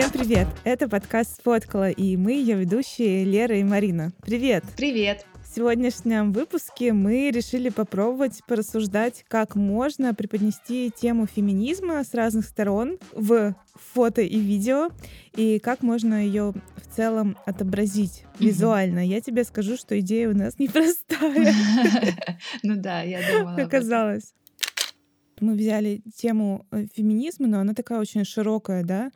Всем привет! Это подкаст «Сфоткала», и мы ее ведущие Лера и Марина. Привет! Привет! В сегодняшнем выпуске мы решили попробовать порассуждать, как можно преподнести тему феминизма с разных сторон в фото и видео, и как можно ее в целом отобразить визуально. Я тебе скажу, что идея у нас непростая. Ну да, я думала. Оказалось. Мы взяли тему э, феминизма, но она такая очень широкая, да,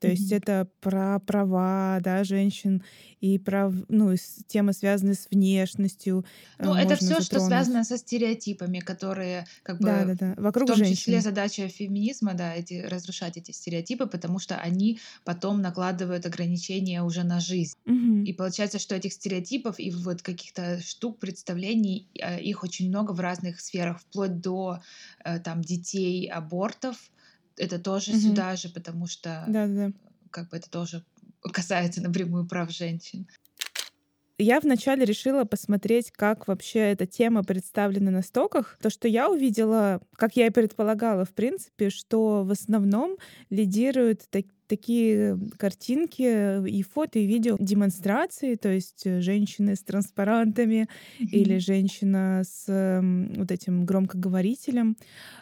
то mm-hmm. есть это про права да, женщин и про ну, темы, связанные с внешностью. Э, ну, это все, что связано со стереотипами, которые как бы да, да, да. Вокруг в том женщин. числе задача феминизма, да, эти, разрушать эти стереотипы, потому что они потом накладывают ограничения уже на жизнь. Mm-hmm. И получается, что этих стереотипов и вот каких-то штук, представлений, э, их очень много в разных сферах, вплоть до э, там детей, абортов это тоже угу. сюда же, потому что да, да. как бы это тоже касается напрямую прав женщин. Я вначале решила посмотреть, как вообще эта тема представлена на стоках. То, что я увидела, как я и предполагала, в принципе, что в основном лидируют так такие картинки и фото, и видео демонстрации, то есть э, женщины с транспарантами mm-hmm. или женщина с вот этим громкоговорителем.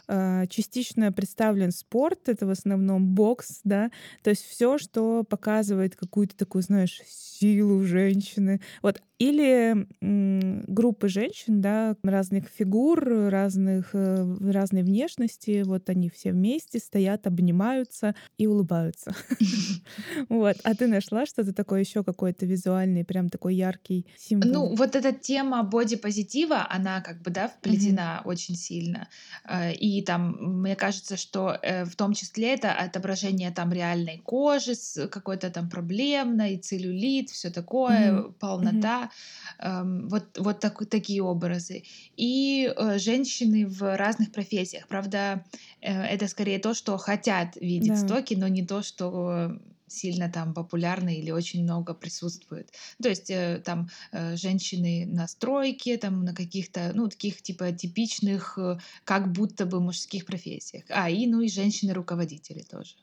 А, частично представлен спорт, это в основном бокс, да, то есть все, что показывает какую-то такую, знаешь, силу женщины. Вот. Или м, группы женщин, да, разных фигур, разных, э, разной внешности, вот они все вместе стоят, обнимаются и улыбаются. Вот. А ты нашла что-то такое еще какой-то визуальный, прям такой яркий символ? Ну, вот эта тема бодипозитива, она как бы, да, вплетена очень сильно. Э, и там, мне кажется, что э, в том числе это отображение там реальной кожи с какой-то там проблемной, целлюлит, все такое, полнота. Эм, вот, вот так, такие образы. И э, женщины в разных профессиях. Правда, это скорее то, что хотят видеть да. стоки, но не то, что сильно там популярны или очень много присутствует. То есть э, там э, женщины на стройке, там на каких-то, ну, таких типа типичных, э, как будто бы мужских профессиях. А, и, ну, и женщины-руководители тоже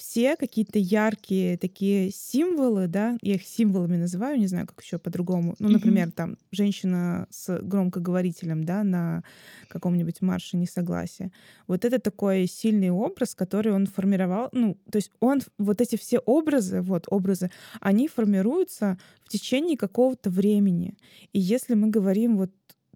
все какие-то яркие такие символы, да, я их символами называю, не знаю, как еще по-другому. Ну, например, mm-hmm. там женщина с громкоговорителем, да, на каком-нибудь марше несогласия. Вот это такой сильный образ, который он формировал. Ну, то есть он, вот эти все образы, вот образы, они формируются в течение какого-то времени. И если мы говорим вот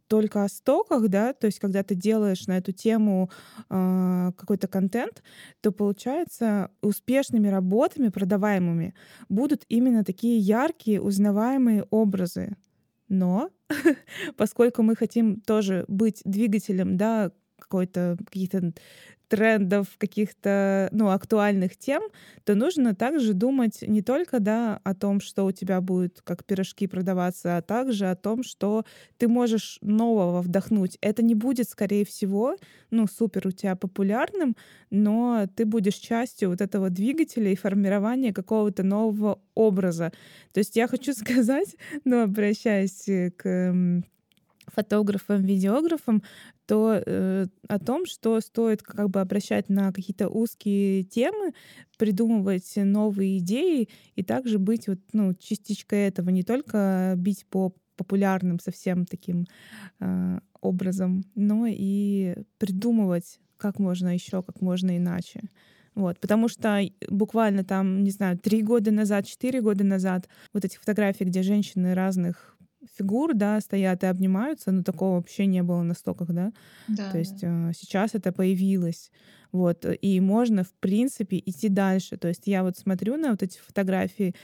только о стоках, да, то есть когда ты делаешь на эту тему э, какой-то контент, то получается успешными работами, продаваемыми, будут именно такие яркие, узнаваемые образы. Но поскольку мы хотим тоже быть двигателем, да, какой-то каких-то трендов, каких-то ну, актуальных тем, то нужно также думать не только да, о том, что у тебя будет как пирожки продаваться, а также о том, что ты можешь нового вдохнуть. Это не будет, скорее всего, ну, супер у тебя популярным, но ты будешь частью вот этого двигателя и формирования какого-то нового образа. То есть я хочу сказать, ну, обращаясь к фотографам, видеографам, то э, о том, что стоит как бы обращать на какие-то узкие темы, придумывать новые идеи и также быть вот, ну, частичкой этого, не только бить по популярным совсем таким э, образом, но и придумывать, как можно еще, как можно иначе. Вот, потому что буквально там, не знаю, три года назад, четыре года назад вот эти фотографии, где женщины разных фигур, да, стоят и обнимаются, но такого вообще не было на стоках, да. да То есть да. сейчас это появилось. Вот, и можно, в принципе, идти дальше. То есть я вот смотрю на вот эти фотографии,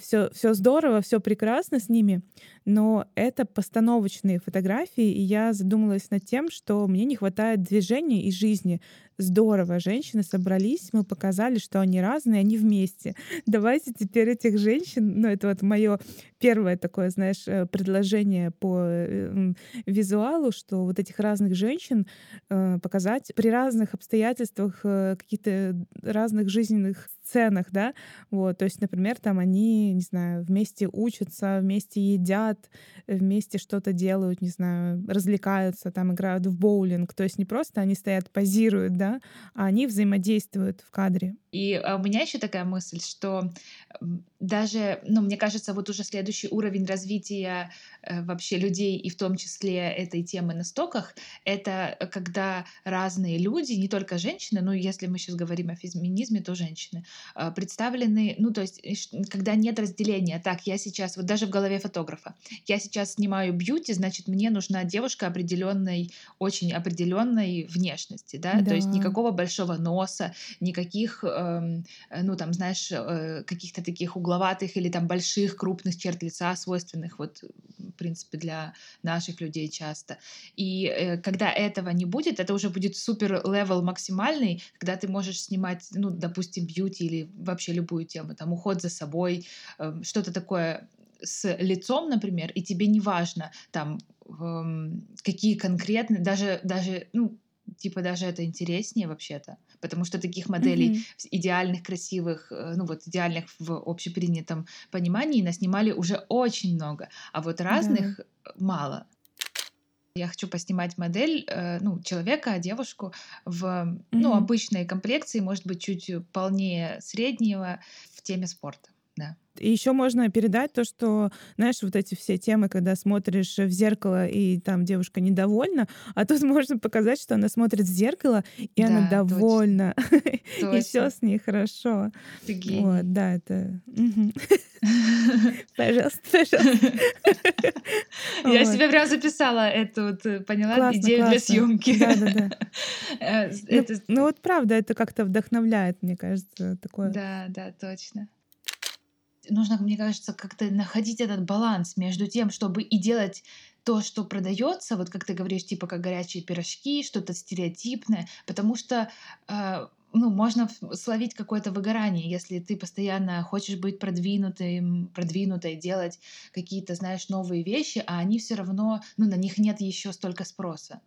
все, все здорово, все прекрасно с ними, но это постановочные фотографии, и я задумалась над тем, что мне не хватает движения и жизни здорово, женщины собрались, мы показали, что они разные, они вместе. Давайте теперь этих женщин, ну это вот мое первое такое, знаешь, э, предложение по э, визуалу, что вот этих разных женщин э, показать при разных обстоятельствах, каких-то разных жизненных сценах, да, вот, то есть, например, там они, не знаю, вместе учатся, вместе едят, вместе что-то делают, не знаю, развлекаются, там играют в боулинг, то есть не просто они стоят, позируют, да, а они взаимодействуют в кадре. И а, у меня еще такая мысль, что даже, ну, мне кажется, вот уже следующий уровень развития э, вообще людей, и в том числе этой темы на стоках, это когда разные люди, не только женщины, но если мы сейчас говорим о феминизме, то женщины, э, представлены, ну, то есть, когда нет разделения, так, я сейчас, вот даже в голове фотографа, я сейчас снимаю бьюти, значит, мне нужна девушка определенной, очень определенной внешности, да, да. то есть никакого большого носа, никаких э, Эм, э, ну, там, знаешь, э, каких-то таких угловатых или там больших, крупных черт лица, свойственных вот, в принципе, для наших людей часто. И э, когда этого не будет, это уже будет супер level максимальный, когда ты можешь снимать, ну, допустим, beauty или вообще любую тему, там, уход за собой, эм, что-то такое с лицом, например, и тебе не важно, там, эм, какие конкретные, даже, даже, ну, типа даже это интереснее вообще-то потому что таких моделей mm-hmm. идеальных, красивых, э, ну вот идеальных в общепринятом понимании наснимали уже очень много, а вот разных yeah. мало. Я хочу поснимать модель, э, ну, человека, девушку в, mm-hmm. ну, обычной комплекции, может быть, чуть полнее среднего в теме спорта, да. И еще можно передать то, что, знаешь, вот эти все темы, когда смотришь в зеркало, и там девушка недовольна, а тут можно показать, что она смотрит в зеркало, и да, она довольна. И все с ней хорошо. Вот, да, это... Пожалуйста, пожалуйста. Я себе прям записала эту, поняла, идею для съемки. Да, да, да. Э, ну, ну вот правда, это как-то вдохновляет, мне кажется, такое. Да, да, точно нужно, мне кажется, как-то находить этот баланс между тем, чтобы и делать то, что продается, вот как ты говоришь, типа как горячие пирожки, что-то стереотипное, потому что э, ну, можно словить какое-то выгорание, если ты постоянно хочешь быть продвинутым, продвинутой, делать какие-то, знаешь, новые вещи, а они все равно, ну, на них нет еще столько спроса.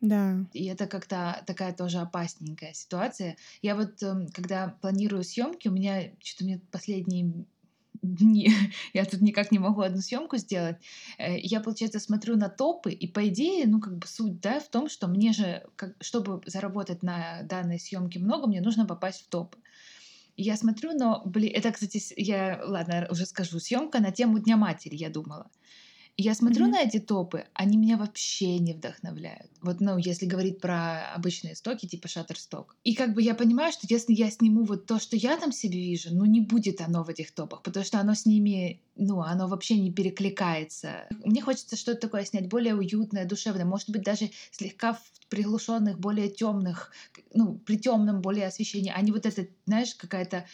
Да. И это как-то такая тоже опасненькая ситуация. Я вот, эм, когда планирую съемки, у меня что-то мне последние дни, я тут никак не могу одну съемку сделать. Э, я, получается, смотрю на топы, и по идее, ну, как бы суть, да, в том, что мне же, как, чтобы заработать на данной съемке много, мне нужно попасть в топы. я смотрю, но, блин, это, кстати, я, ладно, уже скажу, съемка на тему Дня матери, я думала я смотрю mm-hmm. на эти топы, они меня вообще не вдохновляют. Вот, ну, если говорить про обычные стоки, типа Shutterstock. И как бы я понимаю, что если я сниму вот то, что я там себе вижу, ну, не будет оно в этих топах, потому что оно с ними, ну, оно вообще не перекликается. Мне хочется что-то такое снять более уютное, душевное, может быть, даже слегка в приглушенных, более темных, ну, при темном более освещении, а не вот это, знаешь, какая-то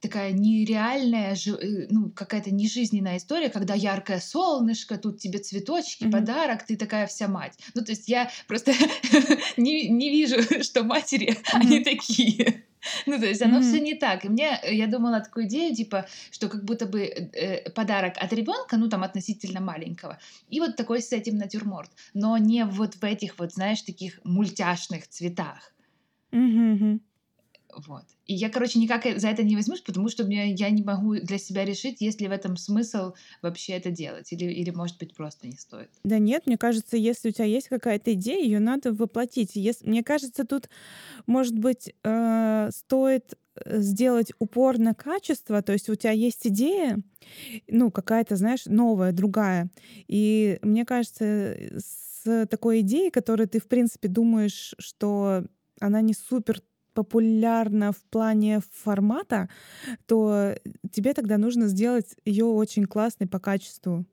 такая нереальная, э, ну, какая-то нежизненная история, когда яркое солнышко, тут тебе цветочки, mm-hmm. подарок, ты такая вся мать. Ну, то есть я просто не, не вижу, что матери, mm-hmm. они такие. Ну, то есть оно mm-hmm. все не так. И мне, я думала такую идею, типа, что как будто бы э, подарок от ребенка, ну, там, относительно маленького, и вот такой с этим натюрморт. Но не вот в этих вот, знаешь, таких мультяшных цветах. Mm-hmm. Вот. И я, короче, никак за это не возьмусь, потому что мне, я не могу для себя решить, есть ли в этом смысл вообще это делать, или, или, может быть, просто не стоит. Да нет, мне кажется, если у тебя есть какая-то идея, ее надо воплотить. Если, мне кажется, тут, может быть, э, стоит э, сделать упор на качество, то есть у тебя есть идея, ну, какая-то, знаешь, новая, другая. И мне кажется, с такой идеей, которую ты, в принципе, думаешь, что она не супер популярна в плане формата, то тебе тогда нужно сделать ее очень классной по качеству.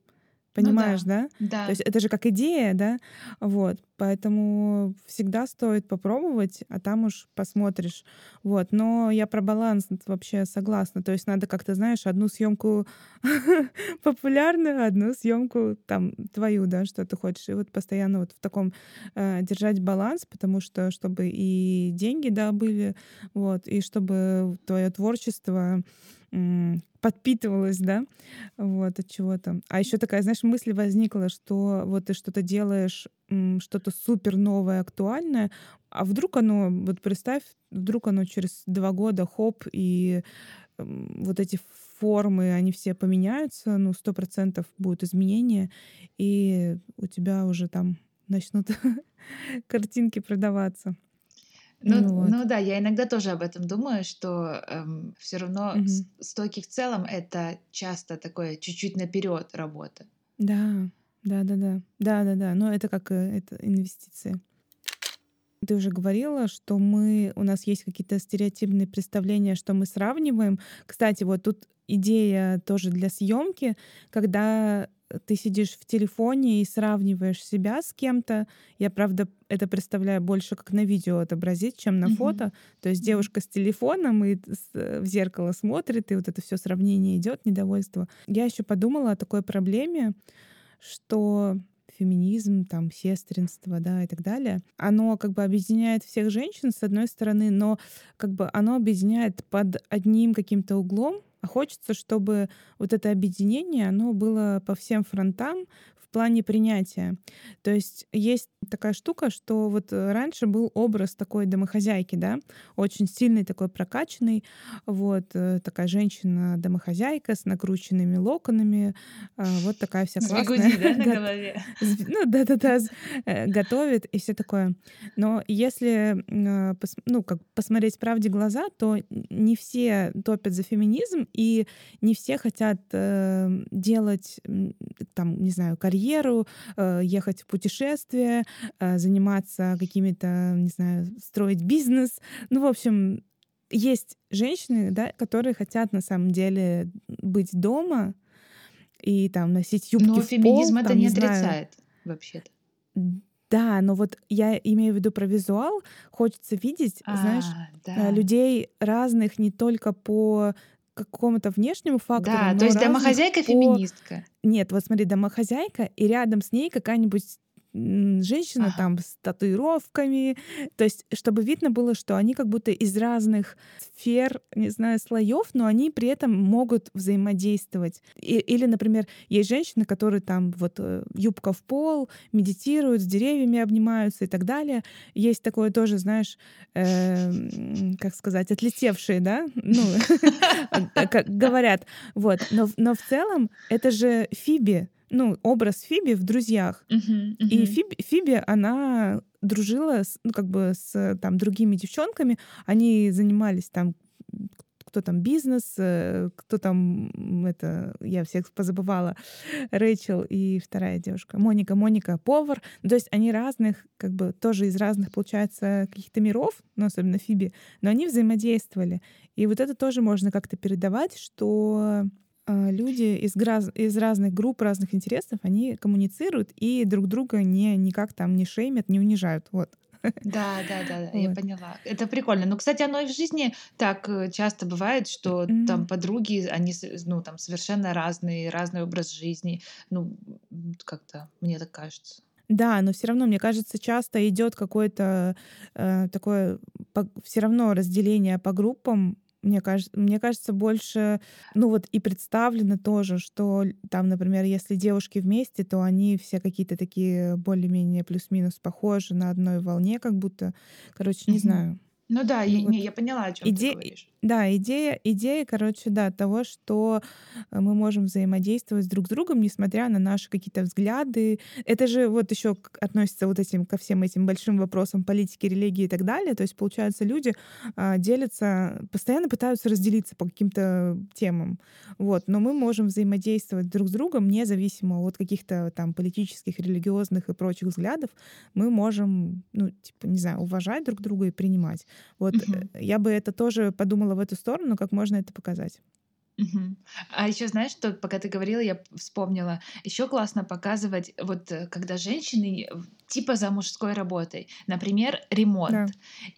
Понимаешь, ну, да. да? Да. То есть это же как идея, да? Вот. Поэтому всегда стоит попробовать, а там уж посмотришь. Вот. Но я про баланс вообще согласна. То есть надо как-то, знаешь, одну съемку популярную, одну съемку там твою, да, что ты хочешь. И вот постоянно вот в таком э, держать баланс, потому что чтобы и деньги, да, были, вот, и чтобы твое творчество подпитывалась, да, вот от чего-то. А еще такая, знаешь, мысль возникла, что вот ты что-то делаешь, что-то супер новое, актуальное, а вдруг оно, вот представь, вдруг оно через два года хоп, и вот эти формы, они все поменяются, ну, сто процентов будут изменения, и у тебя уже там начнут картинки продаваться. Ну, ну, вот. ну да, я иногда тоже об этом думаю, что эм, все равно угу. стойки в целом это часто такое чуть-чуть наперед работа. Да, да, да, да, да, да, да. Но это как э, это инвестиции. Ты уже говорила, что мы у нас есть какие-то стереотипные представления, что мы сравниваем. Кстати, вот тут идея тоже для съемки, когда ты сидишь в телефоне и сравниваешь себя с кем-то. Я, правда, это представляю больше как на видео отобразить, чем на mm-hmm. фото. То есть девушка с телефоном и э, в зеркало смотрит, и вот это все сравнение идет, недовольство. Я еще подумала о такой проблеме, что феминизм, там, сестринство, да, и так далее, оно как бы объединяет всех женщин, с одной стороны, но как бы оно объединяет под одним каким-то углом, а хочется, чтобы вот это объединение, оно было по всем фронтам, плане принятия. То есть есть такая штука, что вот э, раньше был образ такой домохозяйки, да, очень сильный такой прокачанный, вот э, такая женщина-домохозяйка с накрученными локонами, а, вот такая вся классная. Бигуди, да, на голове? Ну да-да-да, э, готовит и все такое. Но если ну, как посмотреть правде глаза, то не все топят за феминизм, и не все хотят делать там, не знаю, карьеру карьеру, э, ехать в путешествие, э, заниматься какими-то, не знаю, строить бизнес. Ну, в общем, есть женщины, да, которые хотят на самом деле быть дома и там носить юбки Но в феминизм пол, это там, не, не отрицает вообще-то. Да, но вот я имею в виду про визуал. Хочется видеть, а, знаешь, да. людей разных не только по какому-то внешнему фактору. Да, то есть домохозяйка-феминистка. По... Нет, вот смотри, домохозяйка, и рядом с ней какая-нибудь женщина ага. там с татуировками. То есть, чтобы видно было, что они как будто из разных сфер, не знаю, слоев, но они при этом могут взаимодействовать. И, или, например, есть женщины, которые там вот э, юбка в пол, медитируют, с деревьями обнимаются и так далее. Есть такое тоже, знаешь, э, как сказать, отлетевшие, да, ну, как говорят. Вот. Но в целом это же Фиби, ну, образ Фиби в друзьях. Uh-huh, uh-huh. И Фиби, Фиби, она дружила с, ну, как бы с там другими девчонками. Они занимались там кто там бизнес, э, кто там это, я всех позабывала, Рэйчел и вторая девушка, Моника, Моника повар. Ну, то есть они разных, как бы тоже из разных, получается, каких-то миров, ну, особенно Фиби, но они взаимодействовали. И вот это тоже можно как-то передавать, что люди из, граз... из разных групп, разных интересов, они коммуницируют и друг друга не, никак там не шеймят, не унижают. Вот. Да, да, да, да, я поняла. Это прикольно. Ну, кстати, оно и в жизни так э, часто бывает, что mm-hmm. там подруги, они, ну, там совершенно разные, разный образ жизни. Ну, как-то, мне так кажется. Да, но все равно, мне кажется, часто идет какое-то э, такое все равно разделение по группам, мне кажется, мне кажется, больше, ну вот и представлено тоже, что там, например, если девушки вместе, то они все какие-то такие более-менее плюс-минус похожи на одной волне, как будто, короче, не знаю. Ну да, ну, я, вот. не, я поняла, о чем Иде... ты говоришь. Да, идея, идея, короче, да, того, что э, мы можем взаимодействовать друг с другом, несмотря на наши какие-то взгляды. Это же вот еще относится вот этим ко всем этим большим вопросам политики, религии и так далее. То есть, получается, люди а, делятся, постоянно пытаются разделиться по каким-то темам. Вот. Но мы можем взаимодействовать друг с другом, независимо от каких-то там политических, религиозных и прочих взглядов. Мы можем, ну, типа, не знаю, уважать друг друга и принимать. Вот угу. я бы это тоже подумала в эту сторону, как можно это показать. Угу. А еще знаешь, что пока ты говорила, я вспомнила, еще классно показывать, вот э, когда женщины типа за мужской работой, например, ремонт. Да.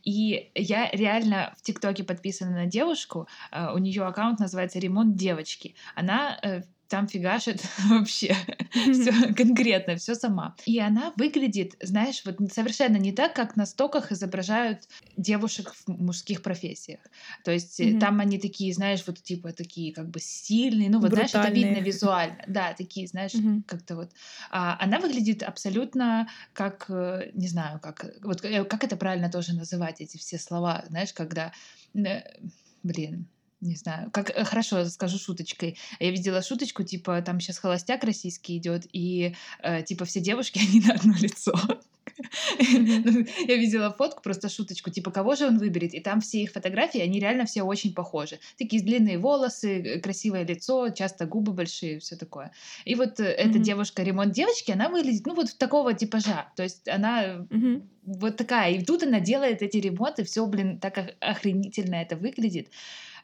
И я реально в ТикТоке подписана на девушку, uh, у нее аккаунт называется ремонт девочки. Она uh, там фигашит вообще все конкретно, все сама. И она выглядит, знаешь, вот совершенно не так, как на стоках изображают девушек в мужских профессиях. То есть mm-hmm. там они такие, знаешь, вот типа такие как бы сильные, ну вот Брутальные. знаешь, это видно визуально, да, такие, знаешь, mm-hmm. как-то вот. А она выглядит абсолютно как, э, не знаю, как вот э, как это правильно тоже называть эти все слова, знаешь, когда, блин, не знаю, как э, хорошо скажу шуточкой. Я видела шуточку, типа там сейчас холостяк российский идет, и э, типа все девушки они на одно лицо. Ну, я видела фотку, просто шуточку, типа, кого же он выберет? И там все их фотографии, они реально все очень похожи. Такие длинные волосы, э, красивое лицо, часто губы большие, все такое. И вот эта девушка, ремонт девочки, она выглядит, ну, вот такого типажа. То есть она вот такая. И тут она делает эти ремонты, все, блин, так охренительно это выглядит.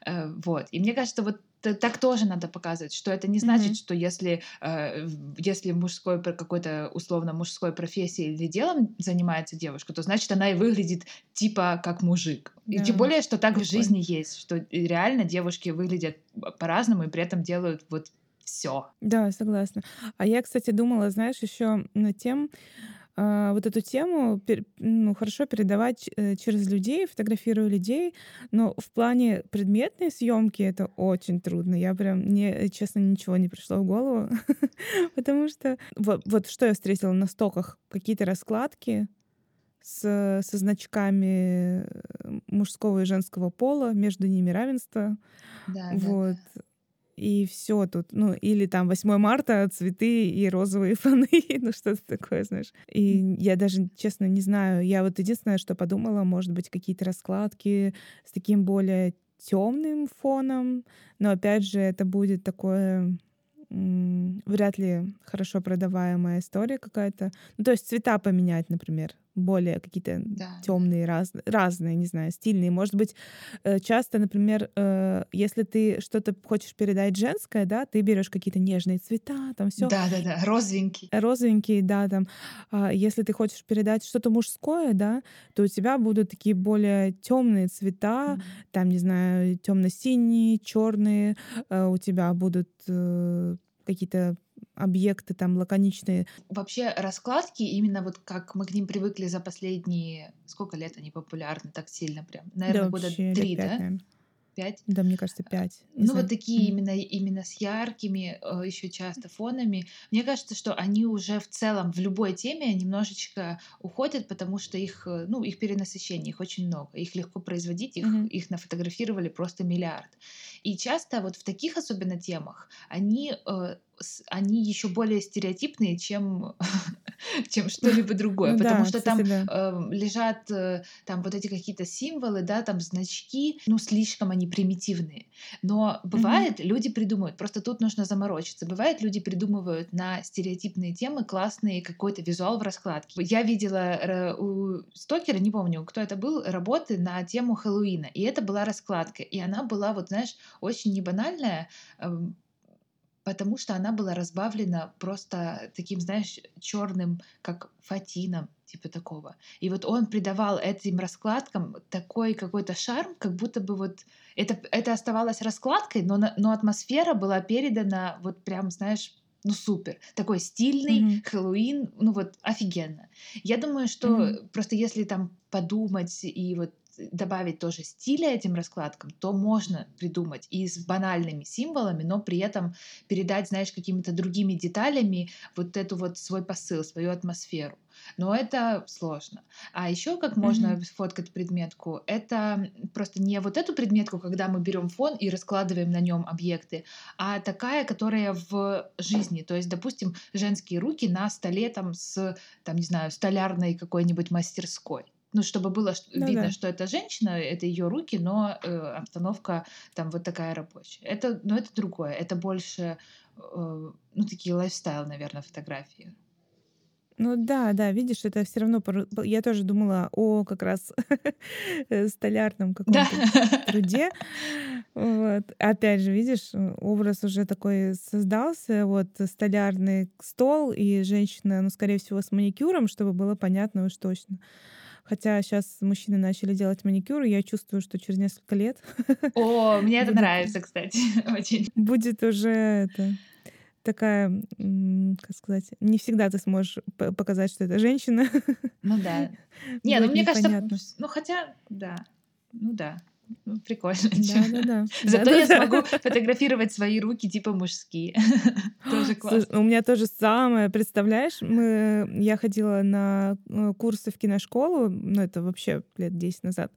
Э, вот. И мне кажется, вот так тоже надо показывать, что это не значит, mm-hmm. что если, э, если мужской какой-то условно мужской профессией или делом занимается девушка, то значит она и выглядит типа как мужик. Да. И тем более, что так Прикольно. в жизни есть, что реально девушки выглядят по-разному и при этом делают вот все. Да, согласна. А я, кстати, думала, знаешь, еще над тем, вот эту тему ну, хорошо передавать э, через людей, фотографируя людей, но в плане предметной съемки это очень трудно. Я прям, мне, честно, ничего не пришло в голову, потому что вот, вот что я встретила на стоках, какие-то раскладки, с, со значками э, мужского и женского пола, между ними равенство. Да, вот. Да, да и все тут. Ну, или там 8 марта, цветы и розовые фоны, ну что-то такое, знаешь. И я даже, честно, не знаю. Я вот единственное, что подумала, может быть, какие-то раскладки с таким более темным фоном, но опять же, это будет такое вряд ли хорошо продаваемая история какая-то. Ну, то есть цвета поменять, например более какие-то да. темные, раз, разные, не знаю, стильные. Может быть, э, часто, например, э, если ты что-то хочешь передать женское, да, ты берешь какие-то нежные цвета, там все. Да, да, да, розовенький. Розовенький, да, там. А если ты хочешь передать что-то мужское, да, то у тебя будут такие более темные цвета, mm-hmm. там, не знаю, темно-синие, черные, э, у тебя будут какие-то объекты там лаконичные. Вообще раскладки, именно вот как мы к ним привыкли за последние... Сколько лет они популярны так сильно прям? Наверное, да, года три, да? Наверное. Пять? Да, мне кажется, пять. Ну, знаю. вот такие mm-hmm. именно, именно с яркими, э, еще часто фонами. Мне кажется, что они уже в целом в любой теме немножечко уходят, потому что их, э, ну, их перенасыщение, их очень много. Их легко производить, их, mm-hmm. их нафотографировали просто миллиард. И часто вот в таких особенно темах они э, они еще более стереотипные, чем, чем что-либо другое, ну, потому да, что там э, лежат э, там вот эти какие-то символы, да, там значки, ну слишком они примитивные. Но бывает, mm-hmm. люди придумывают, просто тут нужно заморочиться. Бывает, люди придумывают на стереотипные темы классные какой-то визуал в раскладке. Я видела э, у Стокера, не помню, кто это был, работы на тему Хэллоуина, и это была раскладка, и она была вот знаешь очень небанальная. Потому что она была разбавлена просто таким, знаешь, черным, как фатином, типа такого. И вот он придавал этим раскладкам такой какой-то шарм, как будто бы вот это, это оставалось раскладкой, но, но атмосфера была передана вот прям, знаешь, ну супер, такой стильный mm-hmm. Хэллоуин, ну вот офигенно. Я думаю, что mm-hmm. просто если там подумать и вот добавить тоже стиля этим раскладкам, то можно придумать и с банальными символами, но при этом передать, знаешь, какими-то другими деталями вот эту вот свой посыл, свою атмосферу. Но это сложно. А еще как можно mm-hmm. сфоткать предметку, это просто не вот эту предметку, когда мы берем фон и раскладываем на нем объекты, а такая, которая в жизни. То есть, допустим, женские руки на столе там с, там, не знаю, столярной какой-нибудь мастерской ну, чтобы было ну, видно, да. что это женщина, это ее руки, но э, обстановка там вот такая рабочая. Это, но это другое, это больше, э, ну, такие лайфстайл, наверное, фотографии. Ну да, да, видишь, это все равно... Я тоже думала о как раз столярном каком-то да. труде. Вот. Опять же, видишь, образ уже такой создался, вот столярный стол и женщина, ну, скорее всего, с маникюром, чтобы было понятно уж точно. Хотя сейчас мужчины начали делать маникюр, и я чувствую, что через несколько лет... О, мне это нравится, кстати, очень. Будет уже это такая, как сказать, не всегда ты сможешь показать, что это женщина. Ну да. Не, ну мне кажется, ну хотя, да, ну да. Ну, прикольно. Да, да, да. Зато я смогу фотографировать свои руки типа мужские. тоже классно. у меня тоже самое. Представляешь, мы, я ходила на э, курсы в киношколу, ну это вообще лет 10 назад,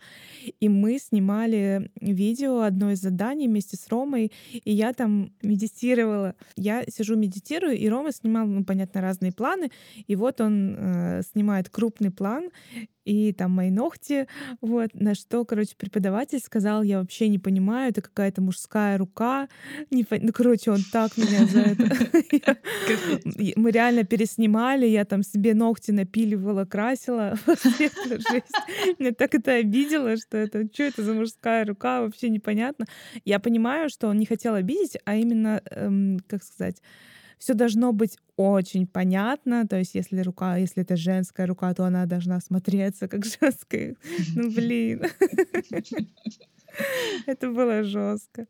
и мы снимали видео, одно из заданий вместе с Ромой, и я там медитировала. Я сижу, медитирую, и Рома снимал, ну, понятно, разные планы, и вот он э, снимает крупный план, и там мои ногти, вот, на что, короче, преподаватель сказал, я вообще не понимаю, это какая-то мужская рука, не по... ну, короче, он так меня за это... Мы реально переснимали, я там себе ногти напиливала, красила, Меня так это обидело, что это, что это за мужская рука, вообще непонятно. Я понимаю, что он не хотел обидеть, а именно, эм, как сказать, все должно быть очень понятно. То есть, если рука, если это женская рука, то она должна смотреться как женская. Ну, блин. Это было жестко.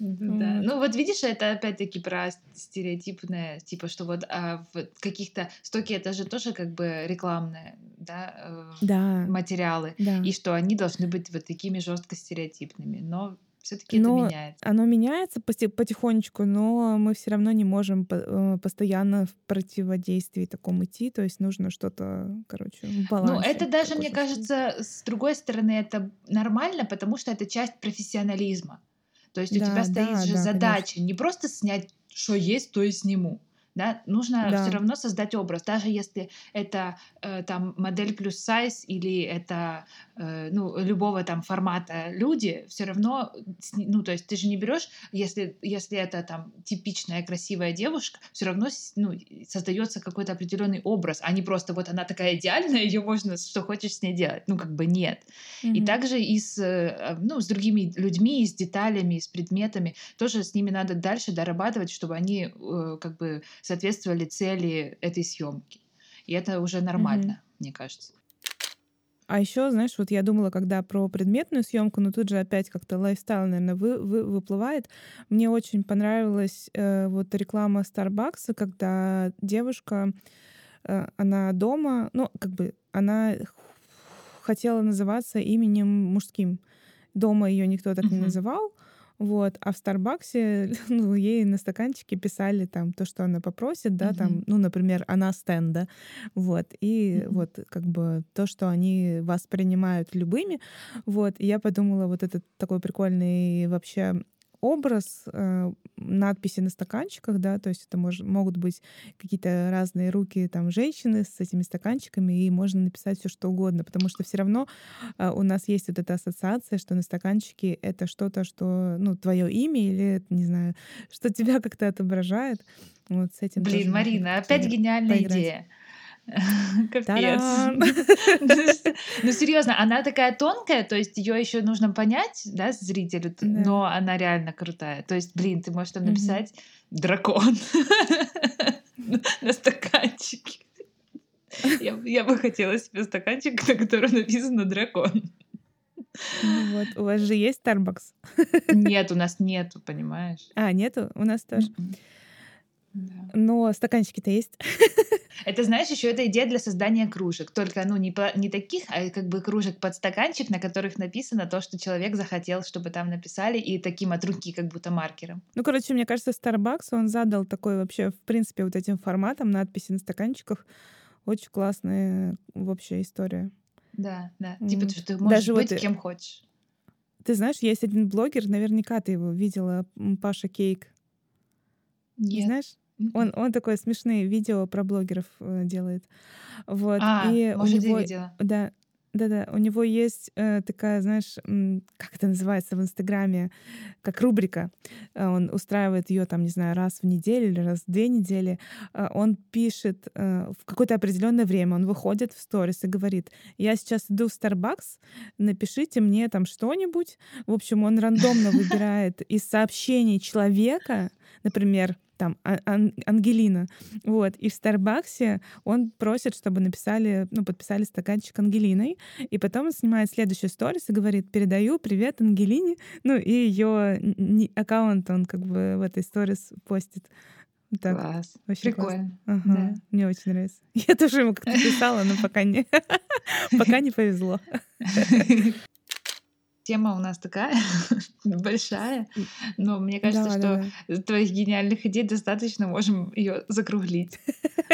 Да. Ну вот видишь, это опять-таки про стереотипное, типа что вот а, в каких-то стоки это же тоже как бы рекламные, да, э, да. материалы, да. и что они должны быть вот такими жестко стереотипными, но все-таки это меняется. Оно меняется потихонечку, но мы все равно не можем э, постоянно в противодействии такому идти. То есть нужно что-то, короче, в балансе. Ну, это даже, мне кажется, с другой стороны, это нормально, потому что это часть профессионализма. То есть да, у тебя стоит да, же да, задача конечно. не просто снять, что есть, то и сниму да, нужно да. все равно создать образ, даже если это э, там модель плюс сайз или это э, ну любого там формата люди, все равно, ну то есть ты же не берешь, если если это там типичная красивая девушка, все равно ну создается какой-то определенный образ, а не просто вот она такая идеальная, ее можно что хочешь с ней делать, ну как бы нет. Mm-hmm. И также и с э, ну с другими людьми, с деталями, с предметами тоже с ними надо дальше дорабатывать, чтобы они э, как бы соответствовали цели этой съемки. И это уже нормально, mm-hmm. мне кажется. А еще, знаешь, вот я думала, когда про предметную съемку, но тут же опять как-то лайфстайл, наверное, вы, вы, выплывает. Мне очень понравилась э, вот реклама Starbucks, когда девушка, э, она дома, ну, как бы она хотела называться именем мужским. Дома ее никто так не называл, вот. А в Старбаксе ну, ей на стаканчике писали там то, что она попросит, да, mm-hmm. там, ну, например, она стенда. Вот. И mm-hmm. вот как бы то, что они вас принимают любыми. Вот. И я подумала, вот этот такой прикольный вообще образ, э, надписи на стаканчиках, да, то есть это мож, могут быть какие-то разные руки там женщины с этими стаканчиками, и можно написать все что угодно, потому что все равно э, у нас есть вот эта ассоциация, что на стаканчике это что-то, что, ну, твое имя или, не знаю, что тебя как-то отображает. Вот с этим. Блин, Марина, опять гениальная поиграть. идея. Капец. Ну, серьезно, она такая тонкая, то есть ее еще нужно понять, да, зрителю, но она реально крутая. То есть, блин, ты можешь там написать дракон на стаканчике. Я, я бы хотела себе стаканчик, на котором написано дракон. Ну вот, у вас же есть Starbucks? Нет, у нас нету, понимаешь? А, нету? У нас тоже. Да. Но стаканчики-то есть. Это, знаешь, еще это идея для создания кружек. Только, ну, не, по, не таких, а как бы кружек под стаканчик, на которых написано то, что человек захотел, чтобы там написали, и таким от руки, как будто маркером. Ну, короче, мне кажется, Starbucks, он задал такой вообще, в принципе, вот этим форматом надписи на стаканчиках. Очень классная вообще история. Да, да. Mm. Типа, что ты можешь Даже быть вот кем хочешь. Ты знаешь, есть один блогер, наверняка ты его видела, Паша Кейк. Нет. Не Он, он такое смешные видео про блогеров э, делает. Вот. А, и может, у него, видела. Да, да-да, у него есть э, такая, знаешь, как это называется в Инстаграме, как рубрика. Э, он устраивает ее там, не знаю, раз в неделю или раз в две недели. Э, он пишет э, в какое-то определенное время, он выходит в сторис и говорит, я сейчас иду в Starbucks, напишите мне там что-нибудь. В общем, он рандомно выбирает из сообщений человека, например, там Ан Ангелина. Вот. И в Старбаксе он просит, чтобы написали, ну, подписали стаканчик Ангелиной. И потом он снимает следующую сторис и говорит, передаю привет Ангелине. Ну, и ее аккаунт он как бы в этой сторис постит. Так, Класс. вообще. Прикольно. Ага, Да. мне очень нравится. Я тоже ему как-то писала, но пока не, пока не повезло. Тема у нас такая большая, но мне кажется, Да, что да. твоих гениальных идей достаточно, можем ее закруглить.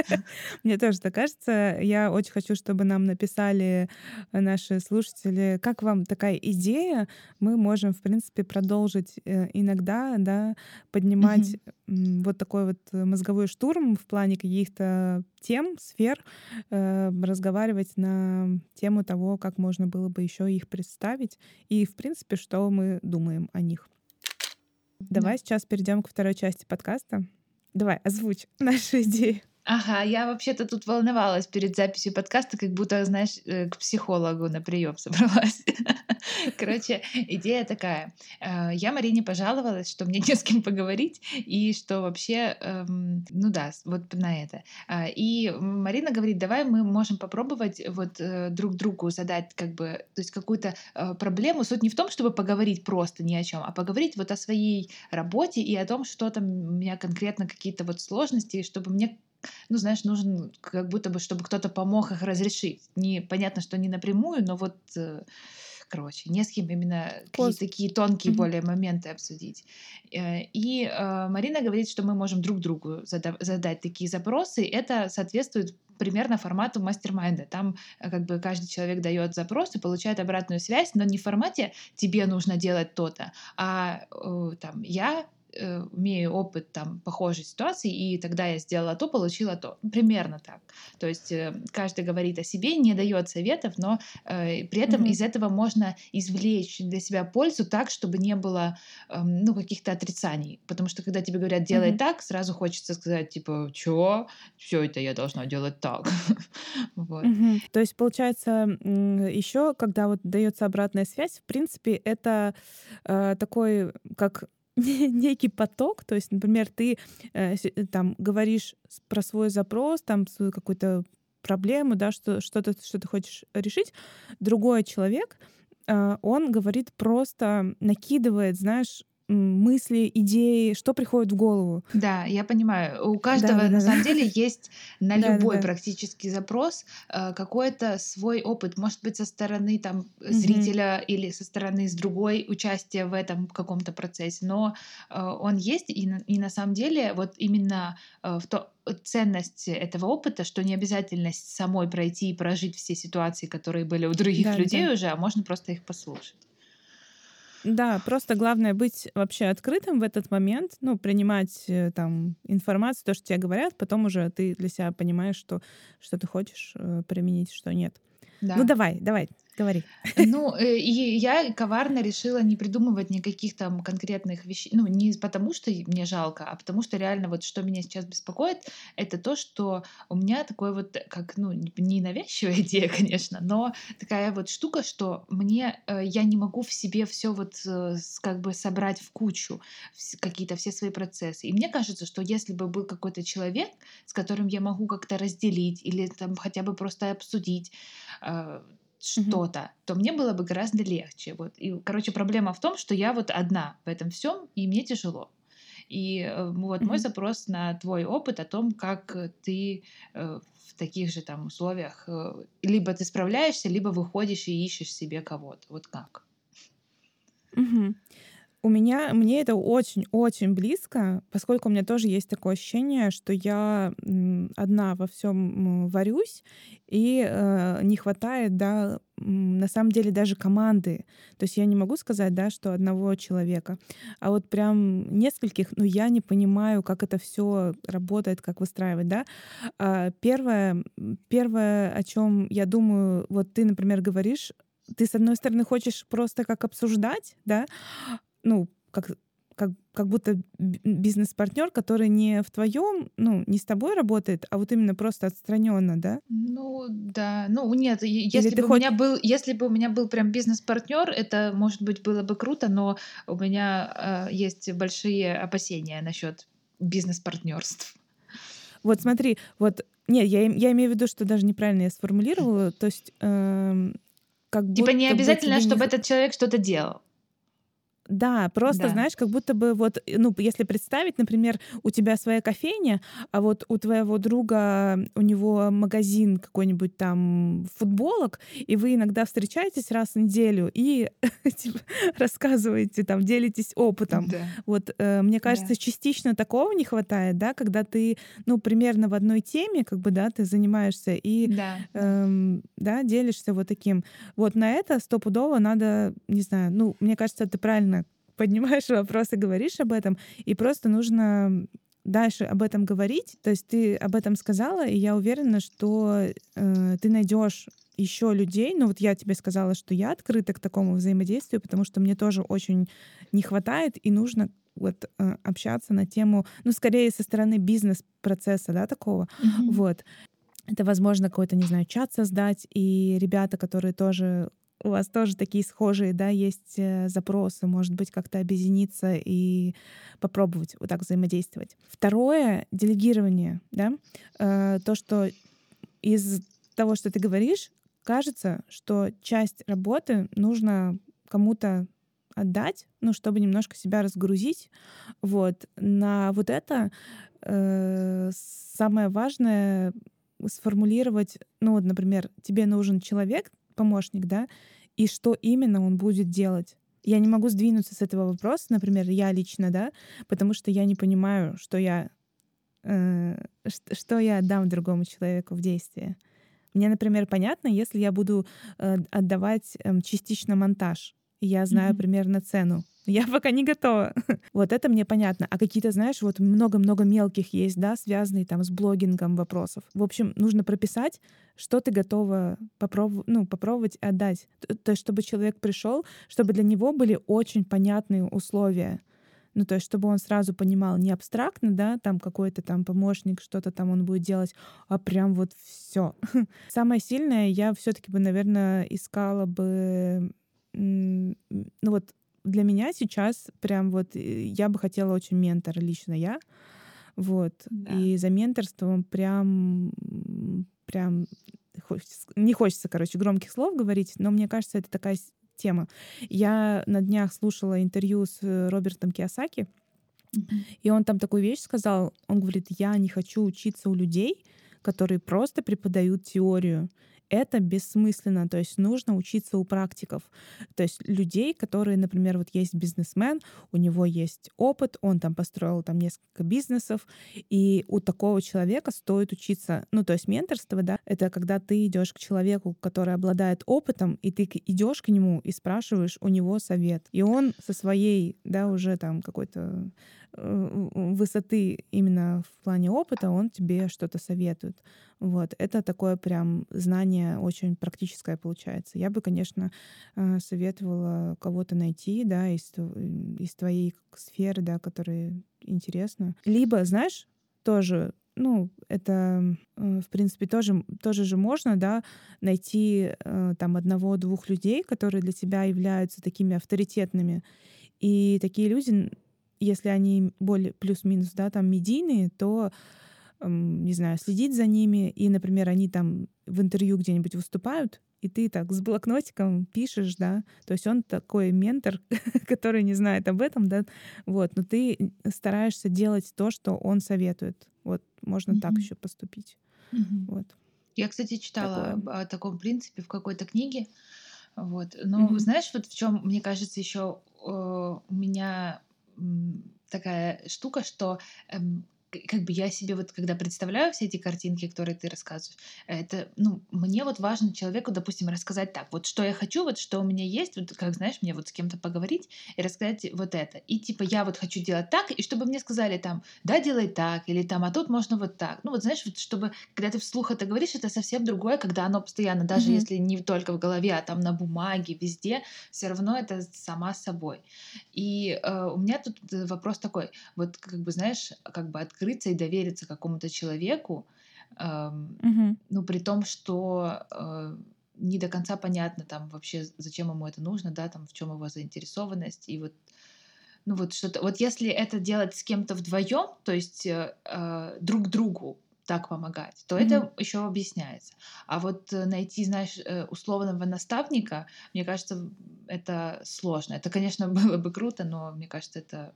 Мне тоже так кажется. Я очень хочу, чтобы нам написали э, наши слушатели, как вам такая идея. Мы можем, в принципе, продолжить э, иногда, да, поднимать вот такой вот э, мозговой штурм в плане каких-то тем, сфер, э, разговаривать на тему того, как можно было бы еще их представить и, в принципе, что мы думаем о них. Да. Давай сейчас перейдем к второй части подкаста. Давай, озвучь нашу идею. Ага, я вообще-то тут волновалась перед записью подкаста, как будто, знаешь, э, к психологу на прием собралась. Короче, идея такая. Э, Я Марине пожаловалась, что мне не с кем поговорить, и что вообще, эм, ну да, вот на это. А, И Марина говорит, давай мы можем попробовать вот э, друг другу задать как бы, то есть какую-то проблему. Суть не в том, чтобы поговорить просто ни о чем, а поговорить вот о своей работе и о том, что там у меня конкретно какие-то вот сложности, чтобы мне ну, знаешь, нужен как будто бы, чтобы кто-то помог их разрешить. Не, понятно, что не напрямую, но вот, э, короче, не с кем именно какие-то такие тонкие более моменты обсудить. Э, И э, Марина говорит, что мы можем друг другу зада- задать такие запросы. Это соответствует примерно формату мастер-майнда. Там как бы каждый человек дает запрос и получает обратную связь, но не в формате «тебе нужно делать то-то», а э, там «я э, имею опыт там похожей ситуации, и тогда я сделала то, получила то. Примерно так. То есть э, каждый говорит о себе, не дает советов, но э, при этом Мгм. из этого можно извлечь для себя пользу так, чтобы не было эм, ну, каких-то отрицаний. Потому что когда тебе говорят делай Мгм. так, сразу хочется сказать типа чё, все это я должна делать так. Вот. То есть, получается, еще, когда вот дается обратная связь, в принципе, это э, такой, как некий поток. То есть, например, ты э, э, там говоришь про свой запрос, там свою какую-то проблему, да, что что-то, что ты хочешь решить. Другой человек, э, он говорит просто, накидывает, знаешь, мысли, идеи, что приходит в голову. Да, я понимаю. У каждого Да, на да. самом деле есть на Да, любой да. практически запрос э, какой-то свой опыт. Может быть, со стороны там Мгм. зрителя или со стороны с другой участия в этом каком-то процессе. Но э, он есть, и на, и на самом деле вот именно э, в то ценность этого опыта, что не обязательно самой пройти и прожить все ситуации, которые были у других Да, людей да. уже, а можно просто их послушать. Да, просто главное быть вообще открытым в этот момент, ну, принимать э, там информацию, то, что тебе говорят, потом уже ты для себя понимаешь, что, что ты хочешь э, применить, что нет. Ну, Да. давай, давай, говори. Ну, э, и я коварно решила не придумывать никаких там конкретных вещей. Ну, не потому, что мне жалко, а потому что реально вот что меня сейчас беспокоит, это то, что у меня такой вот, как, ну, не навязчивая идея, конечно, но такая вот штука, что мне, э, я не могу в себе все вот э, как бы собрать в кучу, какие-то все свои процессы. И мне кажется, что если бы был какой-то человек, с которым я могу как-то разделить или там хотя бы просто обсудить, что-то, то мне было бы гораздо легче. Вот. И, короче, проблема в том, что я вот одна в этом всем, и мне тяжело. И э, вот мой Мгм. запрос на твой опыт о том, как э, ты э, в таких же там условиях либо ты справляешься, либо выходишь и ищешь себе кого-то. Вот как? Мгм. У меня, мне это очень-очень близко, поскольку у меня тоже есть такое ощущение, что я одна во всем варюсь, и э, не хватает, да, на самом деле даже команды. То есть я не могу сказать, да, что одного человека, а вот прям нескольких, но я не понимаю, как это все работает, как выстраивать, да. А, Первое, первое, о чем я думаю, вот ты, например, говоришь, ты, с одной стороны, хочешь просто как обсуждать, да, ну, как, как, как будто бизнес-партнер, который не в твоем, ну, не с тобой работает, а вот именно просто отстраненно, да? Ну да, ну нет, Или если ты бы у хоть... меня был, если бы у меня был прям бизнес-партнер, это может быть было бы круто, но у меня э, есть большие опасения насчет бизнес-партнерств. Вот смотри, вот, нет, я, я имею в виду, что даже неправильно я сформулировала, то есть эм, как Типа не обязательно, не чтобы этот человек что-то делал. Да, просто, Да. знаешь, как будто бы вот, э, ну, если представить, например, у тебя своя кофейня, а вот у твоего друга, у него магазин какой-нибудь там футболок, и вы иногда встречаетесь раз в неделю и типа, рассказываете, там, делитесь опытом. Да. Вот, э, мне кажется, Да. частично такого не хватает, да, когда ты, ну, примерно в одной теме, как бы, да, ты занимаешься и, Да. Эм, да, делишься вот таким. Вот на это стопудово надо, не знаю, ну, мне кажется, ты правильно поднимаешь вопрос и говоришь об этом, и просто нужно дальше об этом говорить. То есть ты об этом сказала, и я уверена, что э, ты найдешь еще людей. Ну вот я тебе сказала, что я открыта к такому взаимодействию, потому что мне тоже очень не хватает, и нужно вот э, общаться на тему, ну скорее со стороны бизнес-процесса, да, такого. Мгм. Вот. Это, возможно, какой-то, не знаю, чат создать, и ребята, которые тоже у вас тоже такие схожие, да, есть э, запросы, может быть, как-то объединиться и попробовать вот так взаимодействовать. Второе — делегирование, да, Э, то, что из того, что ты говоришь, кажется, что часть работы нужно кому-то отдать, ну, чтобы немножко себя разгрузить. Вот. На вот это э, самое важное сформулировать, ну, вот, например, тебе нужен человек, помощник, да, и что именно он будет делать. Я не могу сдвинуться с этого вопроса, например, я лично, да, потому что я не понимаю, что я, э, что я отдам другому человеку в действие. Мне, например, понятно, если я буду э, отдавать эм, частично монтаж, и я знаю Мгм. примерно цену. Я пока не готова. Вот это мне понятно. А какие-то, знаешь, вот много-много мелких есть, да, связанные там с блогингом вопросов. В общем, нужно прописать, что ты готова попробовать, ну, попробовать отдать. То есть, чтобы человек пришел, чтобы для него были очень понятные условия. Ну, то есть, чтобы он сразу понимал не абстрактно, да, там какой-то там помощник, что-то там он будет делать, а прям вот все. Самое сильное я все-таки бы, наверное, искала бы, ну вот для меня сейчас прям вот э, я бы хотела очень ментора лично я, вот. Да. И за менторством прям, прям хочется- не хочется, короче, громких слов говорить, но мне кажется, это такая тема. Я на днях слушала интервью с э, Робертом Киосаки, и он там такую вещь сказал. Он говорит, я не хочу учиться у людей, которые просто преподают теорию. Это бессмысленно, то есть нужно учиться у практиков. То есть людей, которые, например, вот есть бизнесмен, у него есть опыт, он там построил там несколько бизнесов, и у такого человека стоит учиться. Ну, то есть менторство, да, это когда ты идешь к человеку, который обладает опытом, и ты идешь к нему и спрашиваешь у него совет. И он со своей, да, уже там какой-то высоты именно в плане опыта, он тебе что-то советует. Вот. Это такое прям знание очень практическое получается. Я бы, конечно, э, советовала кого-то найти, да, из, из твоей сферы, да, которые интересно. Либо, знаешь, тоже ну, это, э, в принципе, тоже, тоже же можно, да, найти э, там одного-двух людей, которые для тебя являются такими авторитетными. И такие люди, если они более плюс-минус, да, там медийные, то не знаю, следить за ними, и, например, они там в интервью где-нибудь выступают, и ты так с блокнотиком пишешь, да, то есть он такой ментор, который не знает об этом, да, вот, но ты стараешься делать то, что он советует. Вот, можно так Мгм. еще поступить. Мгм. Вот. Я, кстати, читала Такое. о таком принципе в какой-то книге. Вот. Но Мгм. знаешь, вот в чем, мне кажется, еще у меня такая штука, что эм, как бы я себе вот, когда представляю все эти картинки, которые ты рассказываешь, это, ну, мне вот важно человеку, допустим, рассказать так, вот что я хочу, вот что у меня есть, вот как, знаешь, мне вот с кем-то поговорить и рассказать вот это. И типа я вот хочу делать так, и чтобы мне сказали там, да, делай так, или там, а тут можно вот так. Ну вот знаешь, вот чтобы, когда ты вслух это говоришь, это совсем другое, когда оно постоянно, даже Мгм. если не только в голове, а там на бумаге, везде, все равно это сама собой. И э, у меня тут э, вопрос такой, вот как бы, знаешь, как бы открыться и довериться какому-то человеку, эм, Мгм. ну, при том, что э, не до конца понятно там вообще, зачем ему это нужно, да, там в чем его заинтересованность, и вот ну вот что-то. Вот если это делать с кем-то вдвоем, то есть э, э, друг другу так помогать, то Мгм. это еще объясняется. А вот э, найти, знаешь, э, условного наставника, мне кажется, это сложно. Это, конечно, было бы круто, но мне кажется, это...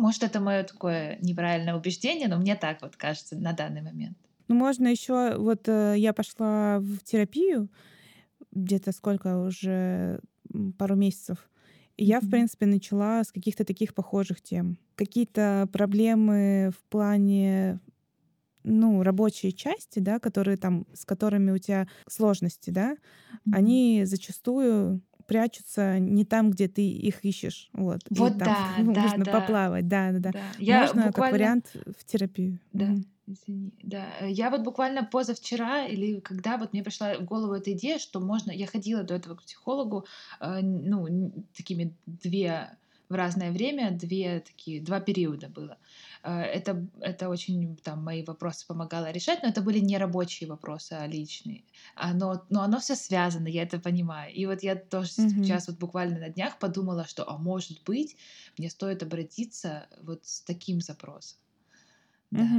Может, это мое такое неправильное убеждение, но мне так вот кажется на данный момент. Ну, можно еще, вот э, я пошла в терапию где-то сколько уже пару месяцев. И я, в принципе, начала с каких-то таких похожих тем. Какие-то проблемы в плане ну, рабочие части, да, которые там, с которыми у тебя сложности, да, mm-hmm. они зачастую прячутся не там, где ты их ищешь. Вот, вот и там да, можно да, поплавать, да, да, да. да. Я можно буквально... как вариант в терапию. Да. Извини. Да, я вот буквально позавчера или когда вот мне пришла в голову эта идея, что можно... Я ходила до этого к психологу, э, ну, такими две в разное время, две такие, два периода было. Э, Это, это очень там мои вопросы помогало решать, но это были не рабочие вопросы, а личные. Оно, но оно все связано, я это понимаю. И вот я тоже Мгм. сейчас вот буквально на днях подумала, что, а может быть, мне стоит обратиться вот с таким запросом. Да.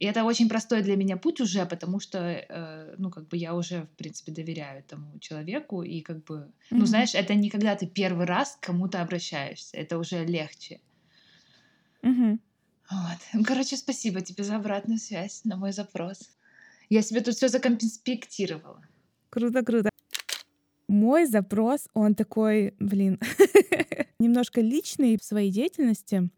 И это очень простой для меня путь уже, потому что, э, ну, как бы я уже, в принципе, доверяю этому человеку, и как бы, ну, Мгм. знаешь, это не когда ты первый раз к кому-то обращаешься, это уже легче. Мгм. Вот. Ну, короче, спасибо тебе за обратную связь на мой запрос. Я себе тут все законспектировала. Круто, круто. Мой запрос, он такой, блин, немножко личный в своей деятельности.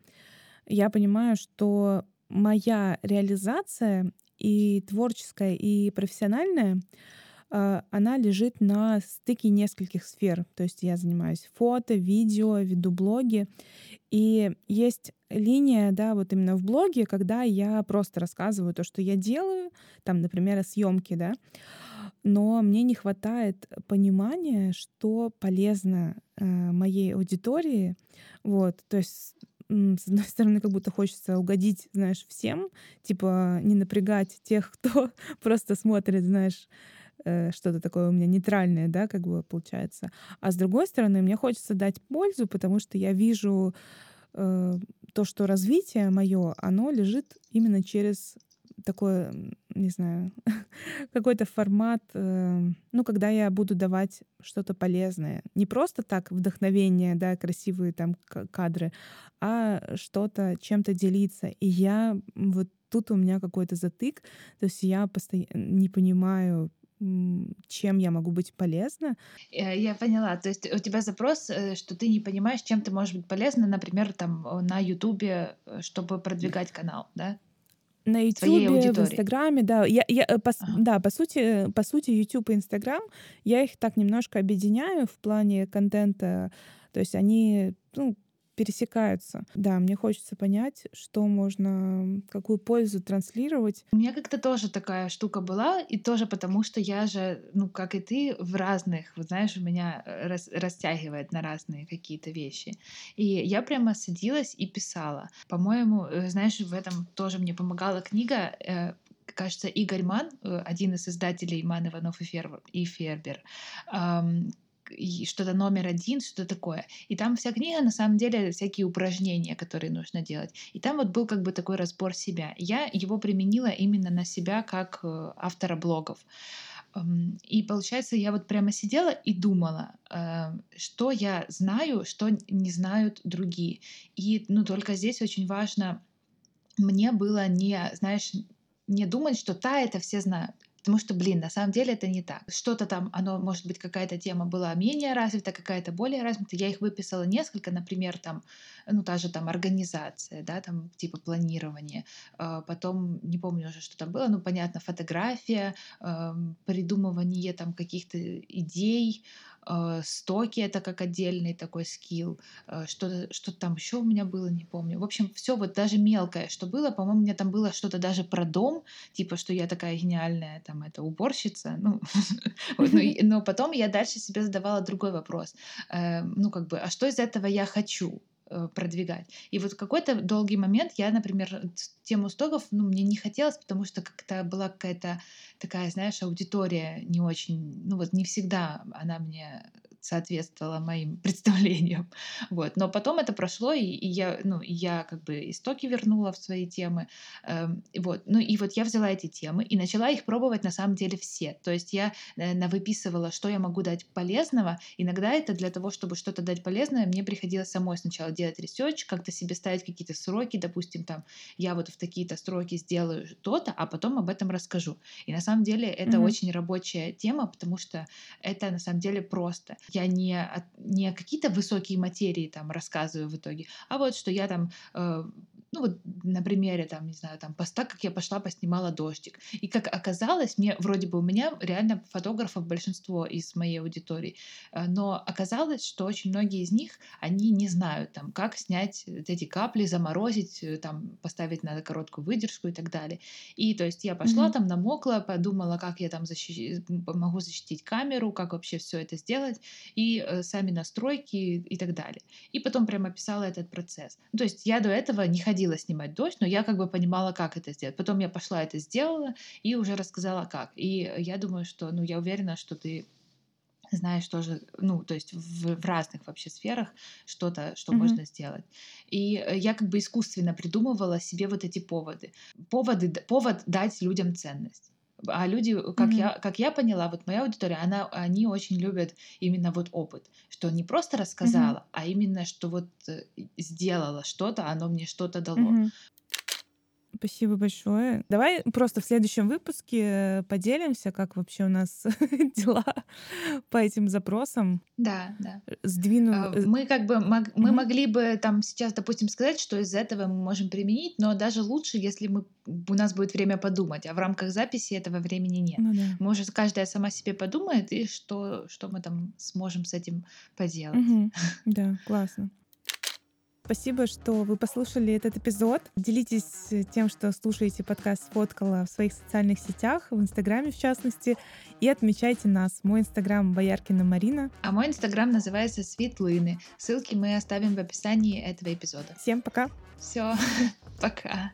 Я понимаю, что моя реализация и творческая, и профессиональная, а, она лежит на стыке нескольких сфер. То есть я занимаюсь фото, видео, веду блоги. И есть линия, да, вот именно в блоге, когда я просто рассказываю то, что я делаю, там, например, о съемке, да, но мне не хватает понимания, что полезно э, моей аудитории. Вот, то есть с одной стороны, как будто хочется угодить, знаешь, всем, типа не напрягать тех, кто просто смотрит, знаешь, э, что-то такое у меня нейтральное, да, как бы получается. А с другой стороны, мне хочется дать пользу, потому что я вижу э, то, что развитие мое, оно лежит именно через такой, не знаю, какой-то формат, э, ну, когда я буду давать что-то полезное. Не просто так вдохновение, да, красивые там кадры, а что-то, чем-то делиться. И я вот тут у меня какой-то затык, то есть я постоянно не понимаю, чем я могу быть полезна. Э, Я поняла. То есть у тебя запрос, э, что ты не понимаешь, чем ты можешь быть полезна, например, там на Ютубе, чтобы продвигать канал, да? На Ютубе, в. Инстаграме, да. Я, я, э, пос- Ага. да, по сути, по сути, YouTube и Инстаграм, я их так немножко объединяю в плане контента. То есть они, ну, пересекаются. Да, мне хочется понять, что можно, какую пользу транслировать. У меня как-то тоже такая штука была, и тоже потому, что я же, ну, как и ты, в разных, вот знаешь, у меня э, рас- растягивает на разные какие-то вещи. И я прямо садилась и писала. По-моему, э, знаешь, в этом тоже мне помогала книга, э, кажется, Игорь Ман, э, один из издателей Ман, Иванов и, Фербер, и Фербер, что-то номер один, что-то такое. И там вся книга, на самом деле, всякие упражнения, которые нужно делать. И там вот был как бы такой разбор себя. Я его применила именно на себя как э, автора блогов. Ам, И получается, я вот прямо сидела и думала, э, что я знаю, что не знают другие. И ну, только здесь очень важно мне было не, знаешь, не думать, что та это все знают. Потому что, блин, на самом деле это не так. Что-то там, оно, может быть, какая-то тема была менее развита, какая-то более развита. Я их выписала несколько, например, там, ну, та же там организация, да, там, типа планирование. А Потом, не помню уже, что там было, ну, понятно, фотография, придумывание там каких-то идей, стоки это как отдельный такой скилл, э, что-то что там еще у меня было, не помню. В общем, все вот даже мелкое, что было, по-моему, у меня там было что-то даже про дом, типа, что я такая гениальная, там, это уборщица, ну, но потом я дальше себе задавала другой вопрос, Э, ну, как бы, а что из этого я хочу? Э, продвигать. И вот какой-то долгий момент я, например, тему стоков, ну, мне не хотелось, потому что как-то была какая-то такая, знаешь, аудитория не очень, ну вот не всегда она мне соответствовало моим представлениям. Вот. Но потом это прошло, и, и я, ну, я как бы истоки вернула в свои темы. Эм, вот. Ну и вот я взяла эти темы и начала их пробовать на самом деле все. То есть я э, выписывала, что я могу дать полезного. Иногда это для того, чтобы что-то дать полезное, мне приходилось самой сначала делать research, как-то себе ставить какие-то сроки, допустим, там, я вот в такие-то сроки сделаю то-то, а потом об этом расскажу. И на самом деле это mm-hmm. очень рабочая тема, потому что это на самом деле просто. Я не, не какие-то высокие материи там рассказываю в итоге, а вот что я там э, ну вот на примере там, не знаю, там поста, как я пошла, поснимала дождик. И как оказалось, мне вроде бы у меня реально фотографов большинство из моей аудитории, э, но оказалось, что очень многие из них, они не знают там, как снять эти капли, заморозить, э, там поставить на короткую выдержку и так далее. И то есть я пошла mm-hmm. там, намокла, подумала, как я там защи... могу защитить камеру, как вообще все это сделать, и э, сами настройки и так далее. И потом прямо писала этот процесс. То есть я до этого не ходила ходила снимать дождь, но я как бы понимала, как это сделать. Потом я пошла это сделала и уже рассказала, как. И я думаю, что, ну, я уверена, что ты знаешь тоже, ну, то есть в, в разных вообще сферах что-то, что mm-hmm. можно сделать. И э, я как бы искусственно придумывала себе вот эти поводы. Поводы, повод дать людям ценность. А люди, как, mm-hmm. я, как я поняла, вот моя аудитория, она, они очень любят именно вот опыт, что не просто рассказала, mm-hmm. а именно, что вот э, сделала что-то, оно мне что-то дало. Mm-hmm. Спасибо большое. Давай просто в следующем выпуске поделимся, как вообще у нас дела по этим запросам. Да, да. Сдвину. А, мы как бы мог, мы mm-hmm. могли бы там сейчас, допустим, сказать, что из этого мы можем применить, но даже лучше, если мы у нас будет время подумать, а в рамках записи этого времени нет. Ну, да. Может, каждая сама себе подумает и что что мы там сможем с этим поделать. Mm-hmm. Да, классно. Спасибо, что вы послушали этот эпизод. Делитесь тем, что слушаете подкаст «Сфоткала» в своих социальных сетях, в Инстаграме в частности, и отмечайте нас. Мой Инстаграм — Бояркина Марина. А мой Инстаграм называется Светлыны. Ссылки мы оставим в описании этого эпизода. Всем пока. Все, пока.